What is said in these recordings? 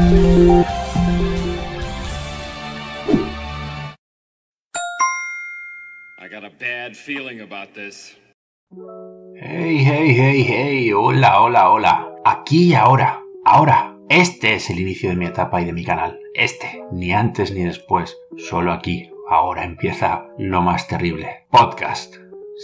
I got a bad feeling about this. Hey, hey, hey, hey, hola, hola, hola. Aquí y ahora, ahora. Este es el inicio de mi etapa y de mi canal. Este, ni antes ni después, solo aquí, ahora empieza lo más terrible. Podcast.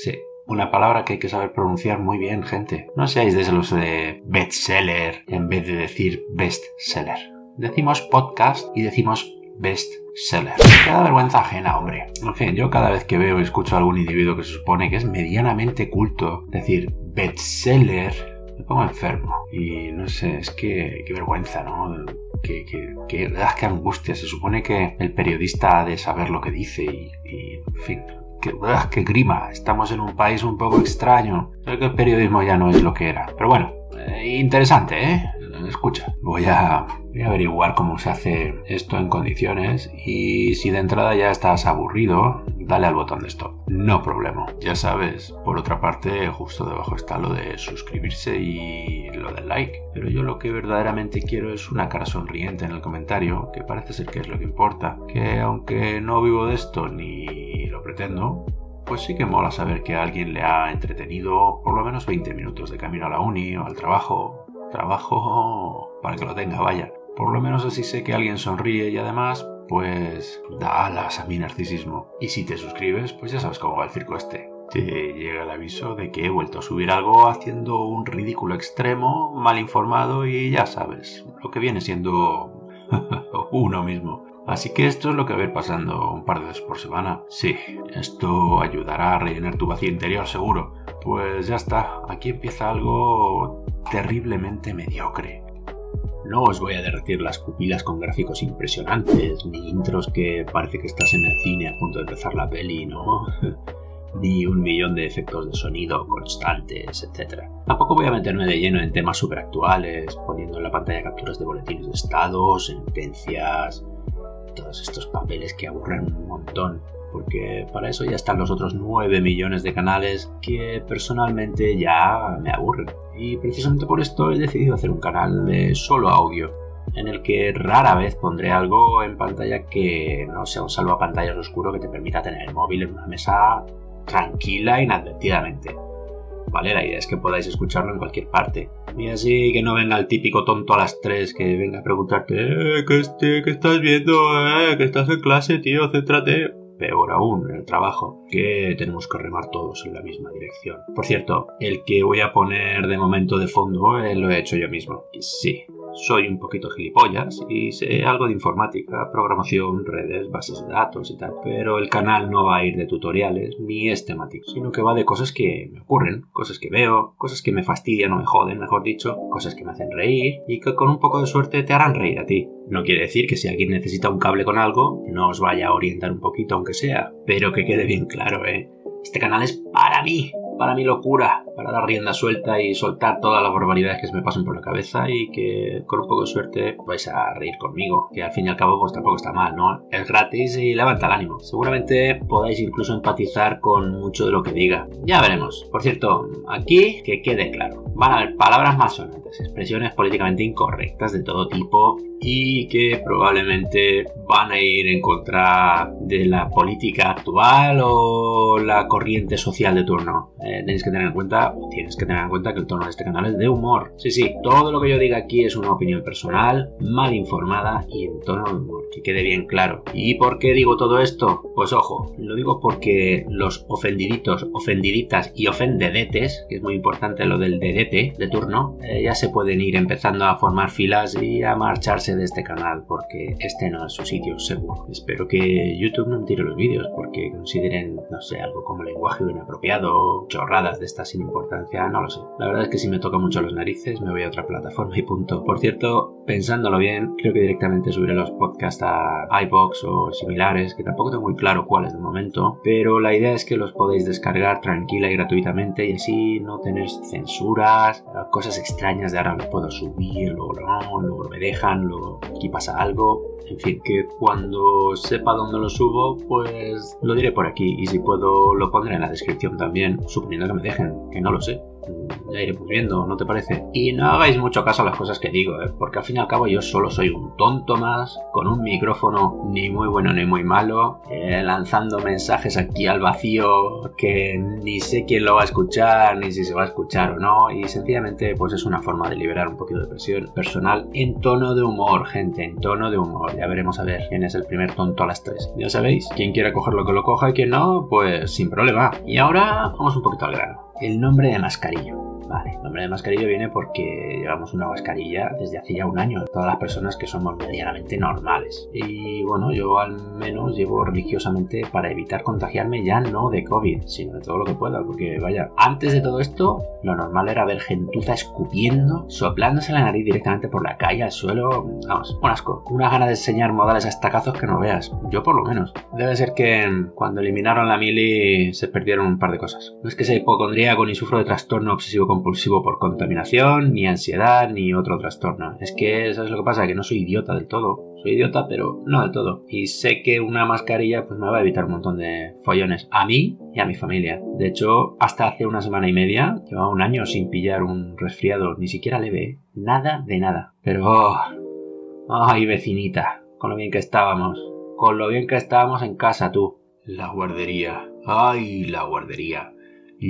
Sí, una palabra que hay que saber pronunciar muy bien, gente. No seáis de los de bestseller en vez de decir bestseller. Decimos podcast y decimos bestseller. Me da vergüenza ajena, hombre. En fin, yo cada vez que veo y escucho a algún individuo que se supone que es medianamente culto, decir bestseller, me pongo enfermo. Y no sé, es que qué vergüenza, ¿no? Que, que, que, que angustia. Se supone que el periodista ha de saber lo que dice y en fin, que, qué grima. Estamos en un país un poco extraño. Creo que el periodismo ya no es lo que era. Pero bueno, eh, interesante, ¿eh? Escucha, voy a, voy a averiguar cómo se hace esto en condiciones y si de entrada ya estás aburrido, dale al botón de stop. No problema. Ya sabes, por otra parte, justo debajo está lo de suscribirse y lo del like. Pero yo lo que verdaderamente quiero es una cara sonriente en el comentario, que parece ser que es lo que importa. Que aunque no vivo de esto ni lo pretendo, pues sí que mola saber que a alguien le ha entretenido por lo menos 20 minutos de camino a la uni o al trabajo. Trabajo para que lo tenga, vaya. Por lo menos así sé que alguien sonríe y además, pues da alas a mi narcisismo. Y si te suscribes, pues ya sabes cómo va el circo este. Te llega el aviso de que he vuelto a subir algo haciendo un ridículo extremo, mal informado y ya sabes, lo que viene siendo uno mismo. Así que esto es lo que va a ir pasando un par de veces por semana. Sí, esto ayudará a rellenar tu vacío interior seguro. Pues ya está, aquí empieza algo terriblemente mediocre. No os voy a derretir las pupilas con gráficos impresionantes, ni intros que parece que estás en el cine a punto de empezar la peli, ¿no? ni un millón de efectos de sonido constantes, etc. Tampoco voy a meterme de lleno en temas super actuales, poniendo en la pantalla capturas de boletines de estado, sentencias, todos estos papeles que aburren un montón, porque para eso ya están los otros 9 millones de canales que personalmente ya me aburren. Y precisamente por esto he decidido hacer un canal de solo audio, en el que rara vez pondré algo en pantalla que no sea un salvapantallas oscuro que te permita tener el móvil en una mesa tranquila inadvertidamente. ¿Vale? La es que podáis escucharlo en cualquier parte. Y así que no venga el típico tonto a las 3 que venga a preguntarte, eh, ¿qué, este, ¿qué estás viendo? Eh, ¿Que estás en clase, tío? Céntrate. Peor aún, en el trabajo, que tenemos que remar todos en la misma dirección. Por cierto, el que voy a poner de momento de fondo eh, lo he hecho yo mismo. Sí, soy un poquito gilipollas y sé algo de informática, programación, redes, bases de datos y tal, pero el canal no va a ir de tutoriales ni es temático, sino que va de cosas que me ocurren, cosas que veo, cosas que me fastidian o me joden, mejor dicho, cosas que me hacen reír y que con un poco de suerte te harán reír a ti. No quiere decir que si alguien necesita un cable con algo, no os vaya a orientar un poquito aunque sea, pero que quede bien claro, ¿eh? Este canal es para mí, para mi locura, para dar rienda suelta y soltar todas las barbaridades que se me pasen por la cabeza y que con un poco de suerte vais a reír conmigo, que al fin y al cabo pues tampoco está mal, ¿no? Es gratis y levanta el ánimo. Seguramente podáis incluso empatizar con mucho de lo que diga. Ya veremos. Por cierto, aquí que quede claro, van a haber palabras más sonantes, expresiones políticamente incorrectas de todo tipo y que probablemente van a ir en contra de la política actual o la corriente social de turno. Eh, tenéis que tener en cuenta, o tienes que tener en cuenta que el tono de este canal es de humor. Sí, sí, todo lo que yo diga aquí es una opinión personal, mal informada y en tono de humor, que quede bien claro. ¿Y por qué digo todo esto? Pues ojo, lo digo porque los ofendiditos, ofendiditas y ofendedetes, que es muy importante lo del dedete de turno, eh, ya se pueden ir empezando a formar filas y a marcharse de este canal porque este no es su sitio seguro. Espero que YouTube no me tire los vídeos porque consideren, no sé, algo como lenguaje inapropiado, chorradas de estas sin importancia, no lo sé. La verdad es que si me toca mucho los narices me voy a otra plataforma y punto. Por cierto, pensándolo bien, creo que directamente subiré los podcasts a iBox o similares, que tampoco tengo muy claro cuáles de momento, pero la idea es que los podéis descargar tranquila y gratuitamente y así no tener censuras, cosas extrañas de ahora lo puedo subir, luego no, luego me dejan, luego aquí pasa algo. En fin, que cuando sepa dónde lo subo, pues lo diré por aquí. Y si puedo, lo pondré en la descripción también, suponiendo que me dejen, que no lo sé. Ya iremos viendo, ¿no te parece? Y no hagáis mucho caso a las cosas que digo, ¿eh? porque al fin y al cabo yo solo soy un tonto más, con un micrófono ni muy bueno ni muy malo, eh, lanzando mensajes aquí al vacío que ni sé quién lo va a escuchar, ni si se va a escuchar o no, y sencillamente pues es una forma de liberar un poquito de presión personal en tono de humor, gente, en tono de humor. Ya veremos a ver quién es el primer tonto a las 3. Ya sabéis, quien quiera cogerlo que lo coja y quien no, pues sin problema. Y ahora vamos un poquito al grano. El nombre de mascarillo. Vale, el nombre de mascarilla viene porque llevamos una mascarilla desde hace ya un año, todas las personas que somos medianamente normales. Y bueno, yo al menos llevo religiosamente para evitar contagiarme ya no de COVID, sino de todo lo que pueda, porque vaya, antes de todo esto, lo normal era ver gentuza escupiendo, soplándose la nariz directamente por la calle, al suelo, vamos, un asco, una gana de enseñar modales a estacazos que no veas, yo por lo menos. Debe ser que cuando eliminaron la mili se perdieron un par de cosas. No es que sea hipocondríaco ni sufro de trastorno obsesivo compulsivo por contaminación, ni ansiedad, ni otro trastorno. Es que, ¿sabes lo que pasa? Que no soy idiota del todo. Soy idiota, pero no del todo. Y sé que una mascarilla pues me va a evitar un montón de follones. A mí y a mi familia. De hecho, hasta hace una semana y media, llevaba un año sin pillar un resfriado, ni siquiera leve. Nada de nada. Pero... ay, vecinita, con lo bien que estábamos. Con lo bien que estábamos en casa, tú. La guardería. Ay, la guardería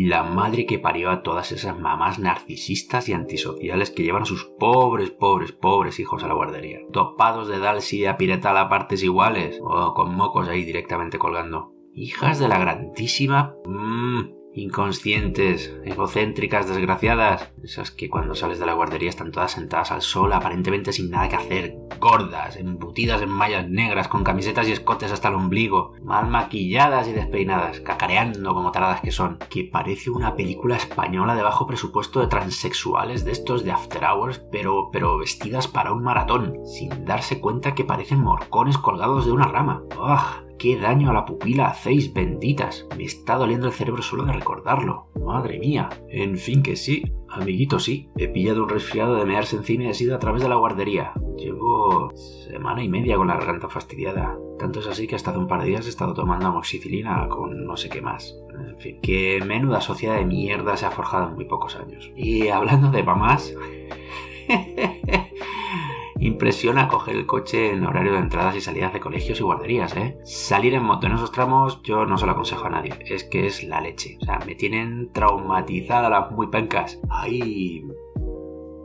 la madre que parió a todas esas mamás narcisistas y antisociales que llevan a sus pobres, pobres, pobres hijos a la guardería. Topados de Dalsi a piretal a partes iguales o con mocos ahí directamente colgando. Hijas de la grandísima... Mmm, inconscientes, egocéntricas, desgraciadas. Esas que cuando sales de la guardería están todas sentadas al sol, aparentemente sin nada que hacer, gordas, embutidas en mallas negras, con camisetas y escotes hasta el ombligo, mal maquilladas y despeinadas, cacareando como taradas que son, que parece una película española de bajo presupuesto de transexuales de estos de After Hours, pero, pero vestidas para un maratón, sin darse cuenta que parecen morcones colgados de una rama. ¡Ugh! ¡Qué daño a la pupila hacéis, benditas! Me está doliendo el cerebro solo de recordarlo. Madre mía. En fin que sí, amiguito sí. He pillado un resfriado de mearse encima y he sido a través de la guardería. Llevo semana y media con la garganta fastidiada. Tanto es así que hasta hace un par de días he estado tomando amoxicilina con no sé qué más. En fin, qué menuda sociedad de mierda se ha forjado en muy pocos años. Y hablando de mamás... Impresiona coger el coche en horario de entradas y salidas de colegios y guarderías, ¿eh? Salir en moto en esos tramos yo no se lo aconsejo a nadie. Es que es la leche. O sea, me tienen traumatizada las muy pencas. Hay...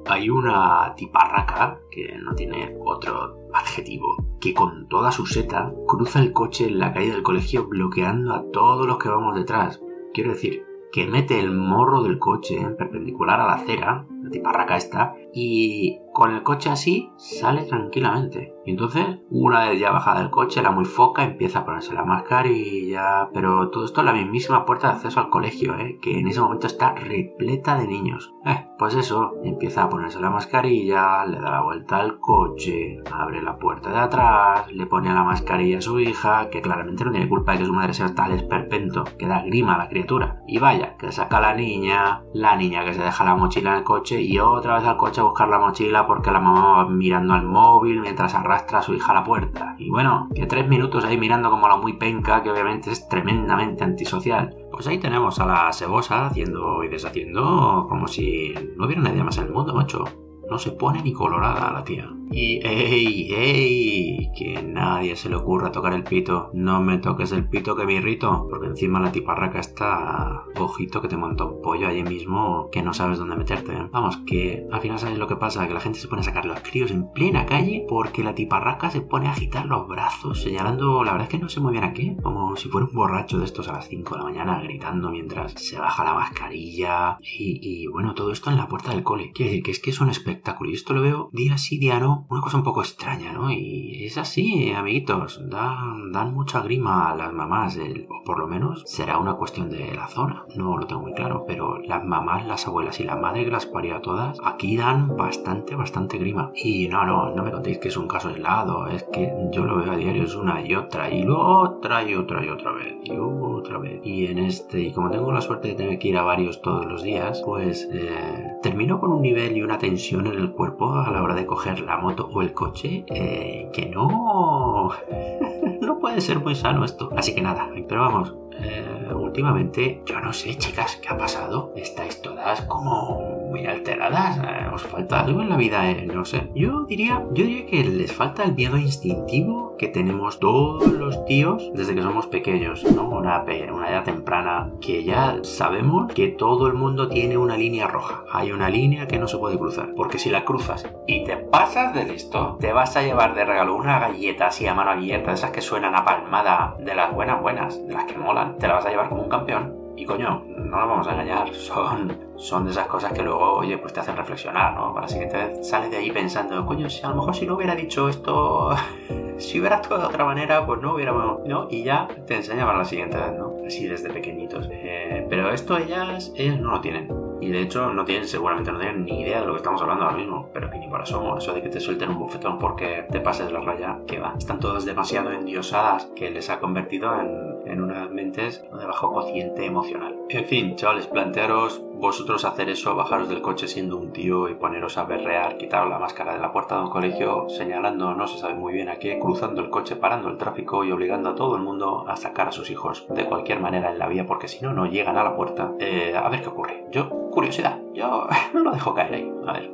Hay una tiparraca, que no tiene otro adjetivo, que con toda su seta cruza el coche en la calle del colegio bloqueando a todos los que vamos detrás. Quiero decir, que mete el morro del coche en perpendicular a la acera, la tiparraca esta, y con el coche así sale tranquilamente. Y entonces, una vez ya bajada del coche, la muy foca empieza a ponerse la mascarilla, pero todo esto en la mismísima puerta de acceso al colegio, ¿eh? que en ese momento está repleta de niños. Eh, pues eso, empieza a ponerse la mascarilla, le da la vuelta al coche, abre la puerta de atrás, le pone la mascarilla a su hija, que claramente no tiene culpa de que su madre sea tal esperpento, que da grima a la criatura. Y vaya, que saca a la niña, la niña que se deja la mochila en el coche y otra vez al coche a buscar la mochila porque la mamá va mirando al móvil mientras arrastra a su hija a la puerta. Y bueno, que tres minutos ahí mirando como la muy penca, que obviamente es tremendamente antisocial. Pues ahí tenemos a la sebosa haciendo y deshaciendo como si no hubiera nadie más en el mundo, macho. No se pone ni colorada la tía. Y ¡ey! ¡ey! Que nadie se le ocurra tocar el pito. No me toques el pito que me irrito. Porque encima la tiparraca está. Ojito que te monta un pollo allí mismo que no sabes dónde meterte. Vamos, que al final sabes lo que pasa, que la gente se pone a sacar los críos en plena calle porque la tiparraca se pone a agitar los brazos, señalando, la verdad es que no sé muy bien a qué, como si fuera un borracho de estos a las 5 de la mañana gritando mientras se baja la mascarilla. Y, y bueno, todo esto en la puerta del cole. Quiere decir que es que es un espectáculo. Y esto lo veo día sí, día no una cosa un poco extraña, ¿no? Y es así, amiguitos, dan, dan mucha grima a las mamás, o por lo menos será una cuestión de la zona, no lo tengo muy claro, pero las mamás, las abuelas y la madre que las parió a todas, aquí dan bastante, bastante grima. Y no, no, no me contéis que es un caso aislado, es que yo lo veo a diario, es una y otra, y otra y otra y otra vez, y otra vez. Y en este, y como tengo la suerte de tener que ir a varios todos los días, pues eh, termino con un nivel y una tensión en el cuerpo a la hora de coger la moto o el coche, eh, que no... no puede ser muy sano esto. Así que nada, pero vamos, eh, últimamente, yo no sé, chicas, ¿qué ha pasado? Estáis todas como muy alteradas. Eh, ¿Os falta algo en la vida? No sé. Yo diría, yo diría que les falta el miedo instintivo que tenemos todos los tíos desde que somos pequeños, ¿no? Una, una edad temprana que ya sabemos que todo el mundo tiene una línea roja. Hay una línea que no se puede cruzar. Porque si la cruzas y te pasas de listo, te vas a llevar de regalo una galleta así a mano abierta, esas que suenan a palmada, de las buenas buenas, de las que molan. Te la vas a llevar como un campeón. Y coño, no nos vamos a engañar, son, son de esas cosas que luego, oye, pues te hacen reflexionar, ¿no? Para la siguiente vez sales de ahí pensando, coño, si a lo mejor si no hubiera dicho esto, si hubiera actuado de otra manera, pues no hubiéramos, ¿no? Y ya te enseña para la siguiente vez, ¿no? Así desde pequeñitos. Eh, pero esto ellas, ellas no lo tienen. Y de hecho no tienen, seguramente no tienen ni idea de lo que estamos hablando ahora mismo, pero que ni para asomo. Eso de que te suelten un bufetón porque te pases la raya, que va. Están todas demasiado endiosadas que les ha convertido en, en unas mentes de bajo cociente emocional. En fin, chavales, plantearos vosotros hacer eso, bajaros del coche siendo un tío y poneros a berrear, quitaros la máscara de la puerta de un colegio, señalando no se sabe muy bien a qué, cruzando el coche, parando el tráfico y obligando a todo el mundo a sacar a sus hijos de cualquier manera en la vía porque si no, no llegan a la puerta. Eh, a ver qué ocurre. Yo, curiosidad, yo no lo dejo caer ahí. A ver,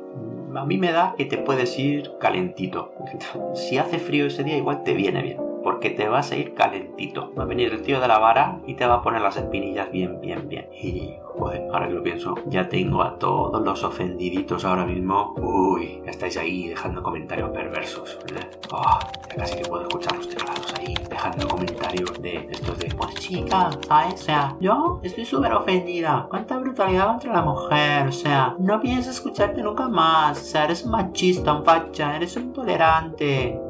a mí me da que te puedes ir calentito. Si hace frío ese día, igual te viene bien porque te vas a ir calentito. Va a venir el tío de la vara y te va a poner las espinillas bien, bien, bien. Y, joder, ahora que lo pienso, ya tengo a todos los ofendiditos ahora mismo. Uy, estáis ahí dejando comentarios perversos. Oh, ya casi que puedo escuchar los teclados ahí, dejando comentarios de estos de, pues chica, a o sea, yo estoy súper ofendida. Cuánta brutalidad contra la mujer, o sea, no pienso escucharte nunca más. O sea, eres un machista, un facha, eres un intolerante.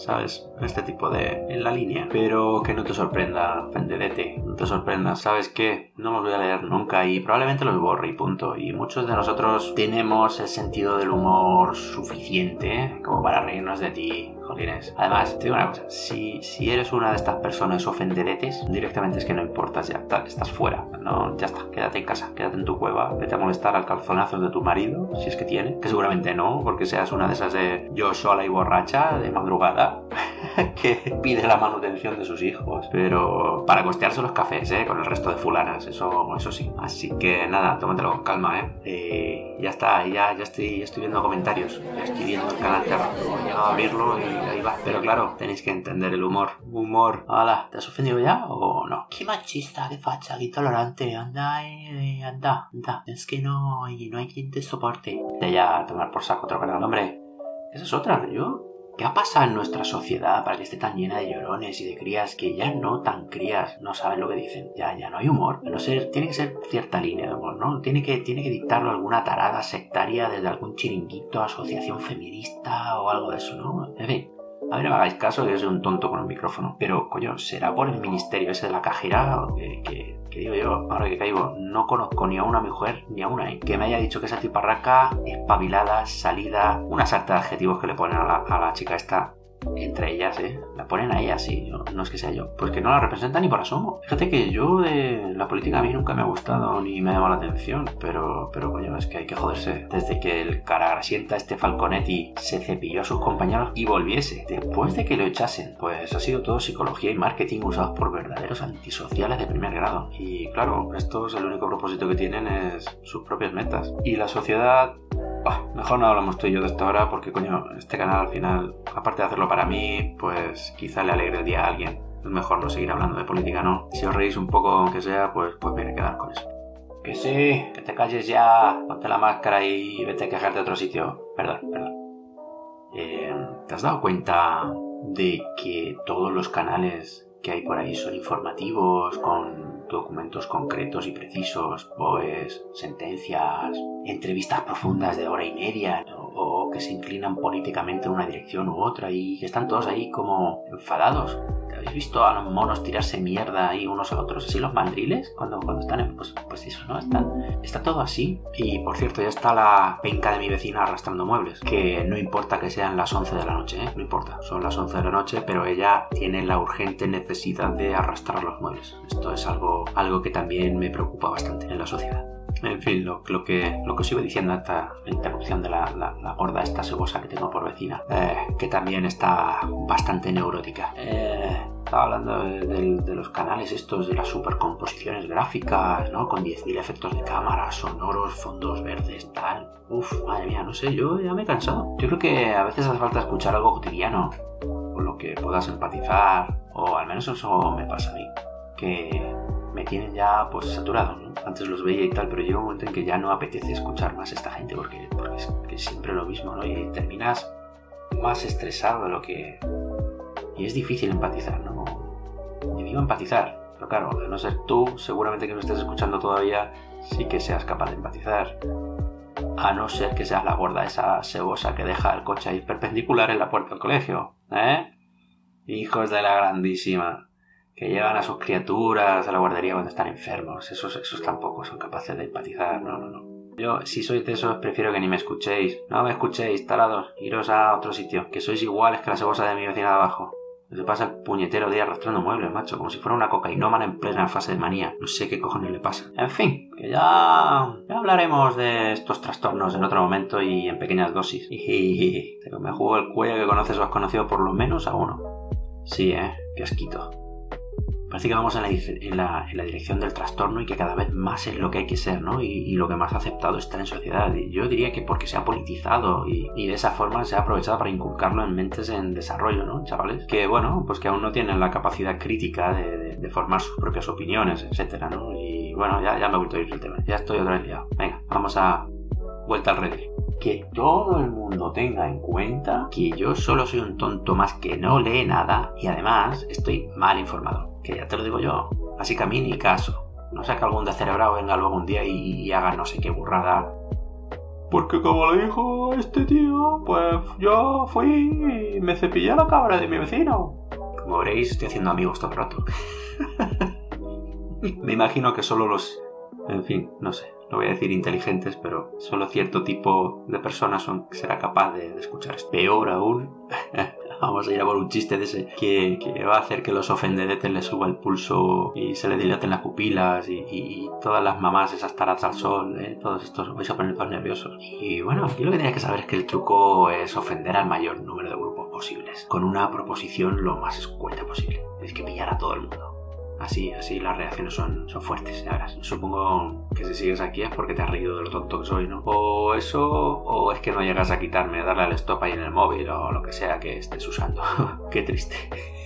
¿Sabes? Este tipo de... en la línea. Pero que no te sorprenda, Fendedete, te sorprenda. ¿Sabes qué? No los voy a leer nunca y probablemente los borre y punto. Y muchos de nosotros tenemos el sentido del humor suficiente como para reírnos de ti, Jolines. Además, te digo una cosa, si, si eres una de estas personas ofenderetes, directamente es que no importas ya, estás fuera. No, ya está, quédate en casa, quédate en tu cueva, vete a molestar al calzonazo de tu marido, si es que tiene, que seguramente no, porque seas una de esas de yo sola y borracha de madrugada. que pide la manutención de sus hijos, pero para costearse los cafés, ¿eh? Con el resto de fulanas, eso, eso sí. Así que nada, tómatelo con calma, ¿eh? eh ya está, ya, ya, estoy, ya estoy viendo comentarios, ya estoy viendo el canal cerrado, he llegado a abrirlo y ahí va. Pero claro, tenéis que entender el humor. Humor. Hola, ¿te has ofendido ya o no? Qué machista, qué facha, qué tolerante. Anda, eh, anda, anda. Es que no, no hay quien te soporte. De ya a tomar por saco otro canal, hombre. Esa es otra, yo ¿Qué ha pasado en nuestra sociedad para que esté tan llena de llorones y de crías que ya no tan crías no saben lo que dicen? Ya, ya no hay humor. No sé, tiene que ser cierta línea de humor, ¿no? Tiene que, tiene que dictarlo alguna tarada sectaria desde algún chiringuito, asociación feminista o algo de eso, ¿no? En fin, a ver, no me hagáis caso que yo soy un tonto con un micrófono. Pero, coño, ¿será por el ministerio ese de la cajera? Que, digo yo, ahora que caigo, no conozco ni a una mujer ni a una que me haya dicho que esa tiparraca, espabilada, salida, una sarta de adjetivos que le ponen a la chica esta entre ellas, ¿eh? La ponen a ella, sí, no, es que sea yo. Pues que no la representa ni por asomo. Fíjate que yo de la política a mí nunca me ha gustado ni me ha llamado la atención, pero, pero coño, es que hay que joderse. Desde que el caragrasienta este Falconetti se cepilló a sus compañeros y volviese, después de que lo echasen, pues ha sido todo psicología y marketing usados por verdaderos antisociales de primer grado. Y claro, estos el único propósito que tienen es sus propias metas. Y la sociedad mejor no hablamos tú y yo de esto ahora porque, coño, este canal al final, aparte de hacerlo para mí, pues quizá le alegre el día a alguien. Es mejor no seguir hablando de política, ¿no? Si os reís un poco, aunque sea, pues, pues viene a quedar con eso. Que sí, que te calles ya, ponte la máscara y vete a quejarte a otro sitio. Perdón, perdón. Eh, ¿Te has dado cuenta de que todos los canales que hay por ahí son informativos, con documentos concretos y precisos, pues sentencias, entrevistas profundas de hora y media, o, que se inclinan políticamente en una dirección u otra y que están todos ahí como enfadados. ¿Habéis visto a los monos tirarse mierda ahí unos a otros? Así los mandriles, cuando, cuando están en, pues, pues eso, ¿no? Están, está todo así. Y por cierto, ya está la penca de mi vecina arrastrando muebles. Que no importa que sean las 11 de la noche, ¿eh? No importa. Son las 11 de la noche, pero ella tiene la urgente necesidad de arrastrar los muebles. Esto es algo, algo que también me preocupa bastante en la sociedad. En fin, lo, que, lo que os iba diciendo esta interrupción de la, la, gorda, esta sebosa que tengo por vecina, eh, que también está bastante neurótica. Eh, Estaba hablando de, los canales estos, de las supercomposiciones gráficas, ¿no? Con 10.000 efectos de cámara, sonoros, fondos verdes, tal. Uf, madre mía, no sé, yo ya me he cansado. Yo creo que a veces hace falta escuchar algo cotidiano, con lo que puedas empatizar, o al menos eso me pasa a mí. Que me tienen ya pues saturado, ¿no? Antes los veía y tal, pero llega un momento en que ya no apetece escuchar más a esta gente porque, es, que siempre lo mismo, ¿no? Y terminas más estresado de lo que... Y es difícil empatizar, ¿no? Y digo empatizar, pero claro, a no ser tú, seguramente que me estés escuchando todavía, sí que seas capaz de empatizar. A no ser que seas la gorda esa sebosa que deja el coche ahí perpendicular en la puerta del colegio, ¿eh? Hijos de la grandísima que llevan a sus criaturas a la guardería cuando están enfermos. Esos, esos tampoco son capaces de empatizar, no, no, no. Yo, si sois de esos, prefiero que ni me escuchéis. No me escuchéis, talados. Iros a otro sitio, que sois iguales que la cebosa de mi vecina de abajo. Se pasa el puñetero día arrastrando muebles, macho, como si fuera una cocainómana en plena fase de manía. No sé qué cojones le pasa. En fin, que ya, ya hablaremos de estos trastornos en otro momento y en pequeñas dosis. Y me juego el cuello que conoces o has conocido por lo menos a uno. Sí, eh, qué asquito. Parece que vamos en la, dirección del trastorno y que cada vez más es lo que hay que ser, ¿no? Y, lo que más aceptado está en sociedad. Y yo diría que porque se ha politizado y, de esa forma se ha aprovechado para inculcarlo en mentes en desarrollo, ¿no, chavales? Que, bueno, pues que aún no tienen la capacidad crítica de, formar sus propias opiniones, etcétera, ¿no? Y bueno, ya, me he vuelto a ir el tema. Ya estoy otra vez liado. Venga, vamos a... Vuelta al redil que todo el mundo tenga en cuenta que yo solo soy un tonto más que no lee nada y además estoy mal informado. Que ya te lo digo yo. Así que a mí ni caso. No sea que algún descerebrado venga luego un día y, haga no sé qué burrada. Porque como le dijo este tío, pues yo fui y me cepillé la cabra de mi vecino. Como veréis, estoy haciendo amigos todo el rato. me imagino que solo los... En fin, no sé no voy a decir inteligentes, pero solo cierto tipo de personas son, será capaz de, escuchar esto. Peor aún, vamos a ir a por un chiste de ese que, va a hacer que los ofendedetes le suba el pulso y se le dilaten las pupilas y, todas las mamás esas taras al sol, ¿eh? todos estos vais a poner todos nerviosos. Y bueno, aquí lo que tienes que saber es que el truco es ofender al mayor número de grupos posibles, con una proposición lo más escueta posible. Tienes que pillar a todo el mundo. Así, así las reacciones son, son fuertes, ya verás. Supongo que si sigues aquí es porque te has reído de lo tonto que soy, ¿no? O eso, o es que no llegas a quitarme, darle al stop ahí en el móvil o lo que sea que estés usando. Qué triste.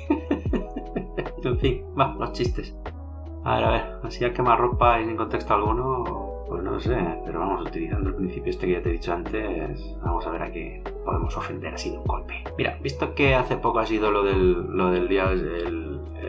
en fin, va, los chistes. A ver, a ver, así a quemar ropa y sin contexto alguno, pues no sé, pero vamos, utilizando el principio este que ya te he dicho antes, vamos a ver a qué podemos ofender así de un golpe. Mira, visto que hace poco ha sido lo del, lo del día, el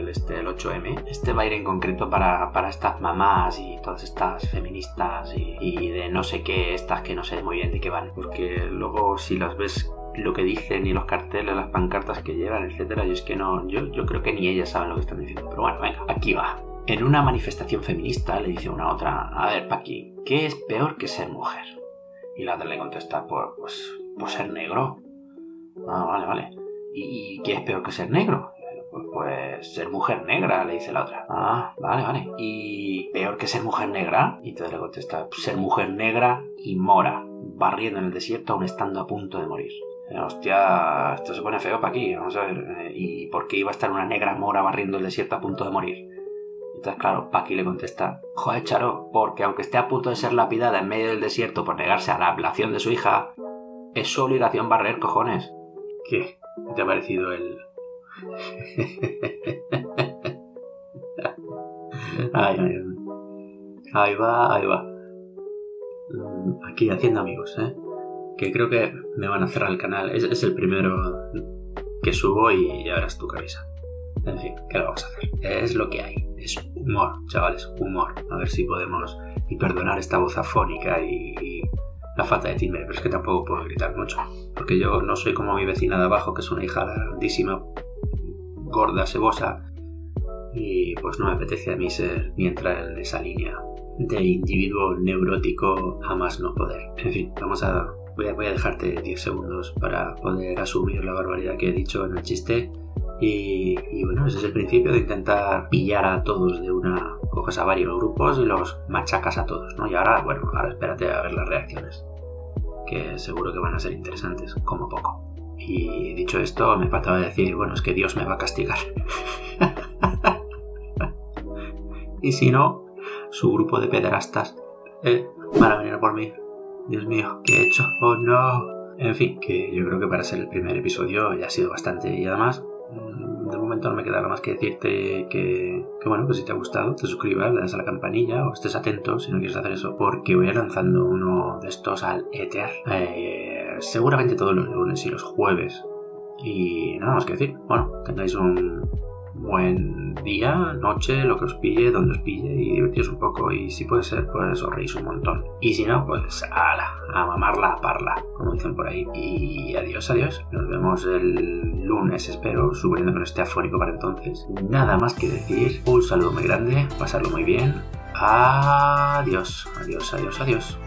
el, este, el 8M. Este va a ir en concreto para, para estas mamás y todas estas feministas y, de no sé qué, estas que no sé muy bien de qué van. Porque luego si las ves lo que dicen y los carteles, las pancartas que llevan, etcétera, yo es que no, yo, yo creo que ni ellas saben lo que están diciendo. Pero bueno, venga, aquí va. En una manifestación feminista le dice una otra, a ver, Paqui, ¿qué es peor que ser mujer? Y la otra le contesta, pues, pues, pues ser negro. Ah, vale, vale. ¿Y qué es peor que ser negro? Pues ser mujer negra, le dice la otra. Ah, vale, vale. ¿Y peor que ser mujer negra? Y entonces le contesta, ser mujer negra y mora, barriendo en el desierto aún estando a punto de morir. Eh, hostia, esto se pone feo para aquí, vamos a ver. Eh, ¿Y por qué iba a estar una negra mora barriendo el desierto a punto de morir? Entonces, claro, Paqui le contesta, joder, Charo, porque aunque esté a punto de ser lapidada en medio del desierto por negarse a la ablación de su hija, es su obligación barrer, cojones. ¿Qué? ¿Te ha parecido el, Ahí va, ahí va. Mm, aquí haciendo amigos, ¿eh? Que creo que me van a cerrar el canal. Es, el primero que subo y ya verás tu camisa. En fin, ¿qué lo vamos a hacer? Es lo que hay. Es humor, chavales, humor. A ver si podemos y perdonar esta voz afónica y, la falta de timbre, pero es que tampoco puedo gritar mucho. Porque yo no soy como mi vecina de abajo, que es una hija grandísima gorda, sebosa, y pues no me apetece a mí ser ni entrar en esa línea de individuo neurótico a más no poder. En fin, vamos a voy a, voy a dejarte 10 segundos para poder asumir la barbaridad que he dicho en el chiste. Y, bueno, ese es el principio de intentar pillar a todos de una. Coges a varios grupos y los machacas a todos, ¿no? Y ahora, bueno, ahora espérate a ver las reacciones. Que seguro que van a ser interesantes, como poco. Y dicho esto, me faltaba decir, bueno, es que Dios me va a castigar. y si no, su grupo de pederastas eh, van a venir por mí. Dios mío, ¿qué he hecho? Oh no. En fin, que yo creo que para ser el primer episodio ya ha sido bastante. Y además, mm, de momento no me queda nada más que decirte que, que, bueno, que si te ha gustado, te suscribas, le das a la campanilla o estés atento si no quieres hacer eso, porque voy lanzando uno de estos al Ether. Eh, seguramente todos los lunes y los jueves. Y nada más que decir. Bueno, tengáis un buen día, noche, lo que os pille, donde os pille y divertiros un poco. Y si puede ser, pues os reís un montón. Y si no, pues ala, a mamarla, a parla, como dicen por ahí. Y adiós, adiós. Nos vemos el lunes, espero, subiendo con este afónico para entonces. Nada más que decir. Un saludo muy grande, pasarlo muy bien. Adiós, adiós, adiós, adiós.